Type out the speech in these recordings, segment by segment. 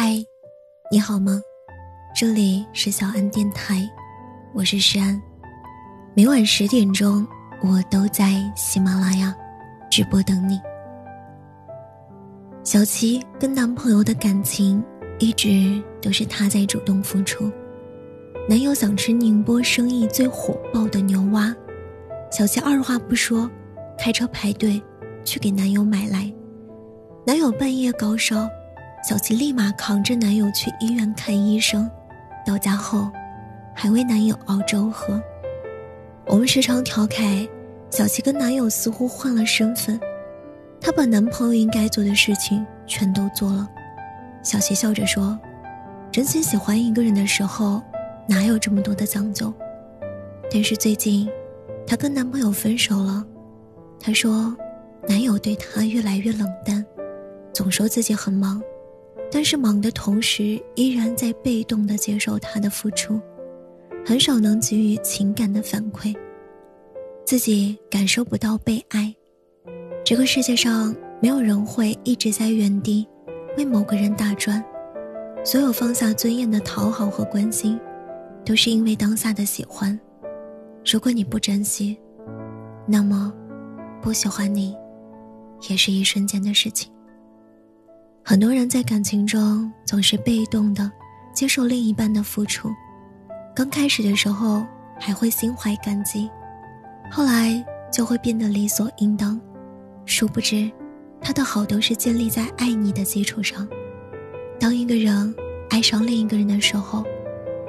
嗨，你好吗？这里是小安电台，我是诗安。每晚十点钟，我都在喜马拉雅直播等你。小琪跟男朋友的感情一直都是她在主动付出。男友想吃宁波生意最火爆的牛蛙，小琪二话不说，开车排队去给男友买来。男友半夜高烧。小琪立马扛着男友去医院看医生，到家后，还为男友熬粥喝。我们时常调侃，小琪跟男友似乎换了身份，她把男朋友应该做的事情全都做了。小琪笑着说：“真心喜欢一个人的时候，哪有这么多的讲究？”但是最近，她跟男朋友分手了，她说，男友对她越来越冷淡，总说自己很忙。但是忙的同时，依然在被动的接受他的付出，很少能给予情感的反馈，自己感受不到被爱。这个世界上没有人会一直在原地为某个人打转，所有放下尊严的讨好和关心，都是因为当下的喜欢。如果你不珍惜，那么不喜欢你，也是一瞬间的事情。很多人在感情中总是被动的接受另一半的付出，刚开始的时候还会心怀感激，后来就会变得理所应当。殊不知，他的好都是建立在爱你的基础上。当一个人爱上另一个人的时候，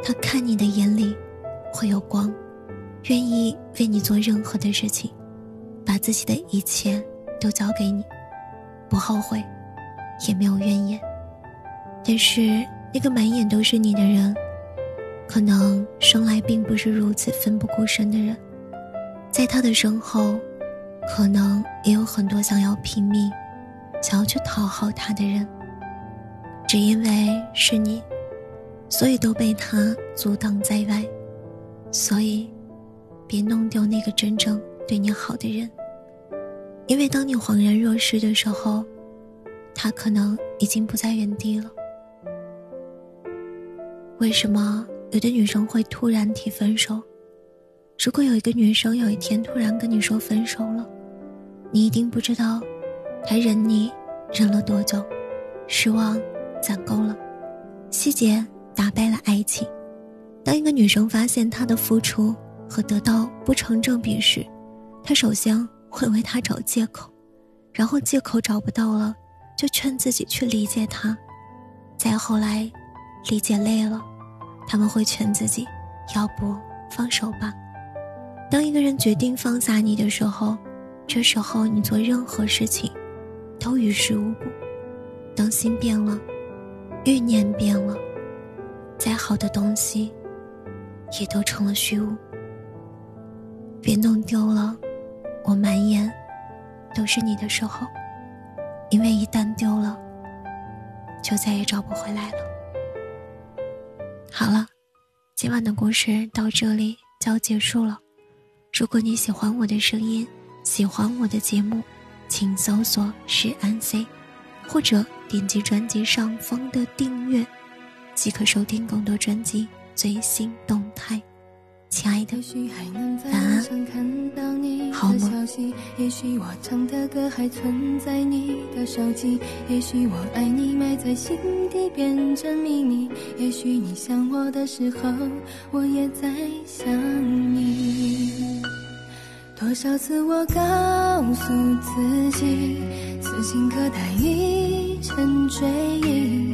他看你的眼里会有光，愿意为你做任何的事情，把自己的一切都交给你，不后悔。也没有怨言，但是那个满眼都是你的人，可能生来并不是如此奋不顾身的人，在他的身后，可能也有很多想要拼命、想要去讨好他的人，只因为是你，所以都被他阻挡在外，所以，别弄丢那个真正对你好的人，因为当你恍然若失的时候。他可能已经不在原地了。为什么有的女生会突然提分手？如果有一个女生有一天突然跟你说分手了，你一定不知道，她忍你忍了多久，失望攒够了，细节打败了爱情。当一个女生发现她的付出和得到不成正比时，她首先会为他找借口，然后借口找不到了。就劝自己去理解他，再后来，理解累了，他们会劝自己，要不放手吧。当一个人决定放下你的时候，这时候你做任何事情，都于事无补。当心变了，欲念变了，再好的东西，也都成了虚无。别弄丢了，我满眼，都是你的时候。因为一旦丢了，就再也找不回来了。好了，今晚的故事到这里就要结束了。如果你喜欢我的声音，喜欢我的节目，请搜索“是安 C”，或者点击专辑上方的订阅，即可收听更多专辑最新动态。亲爱的，晚安，好吗？也许我唱的歌还存在你的手机，也许我爱你埋在心底变成秘密，也许你想我的时候，我也在想你。多少次我告诉自己，此情可待已成追忆。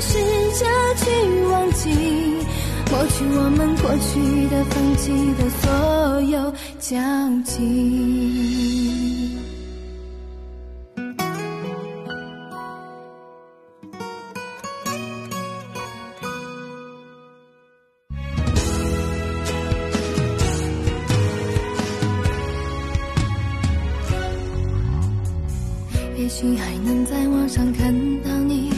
试着去忘记抹去我们过去的放弃的所有交集。也许还能在网上看到你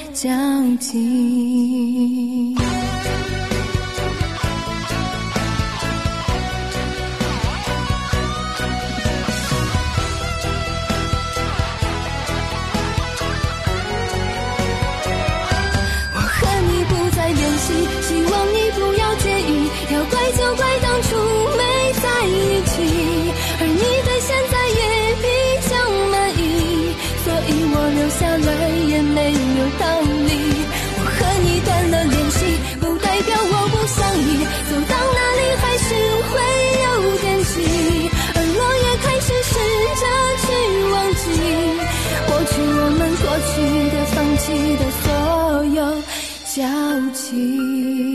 交集。交集。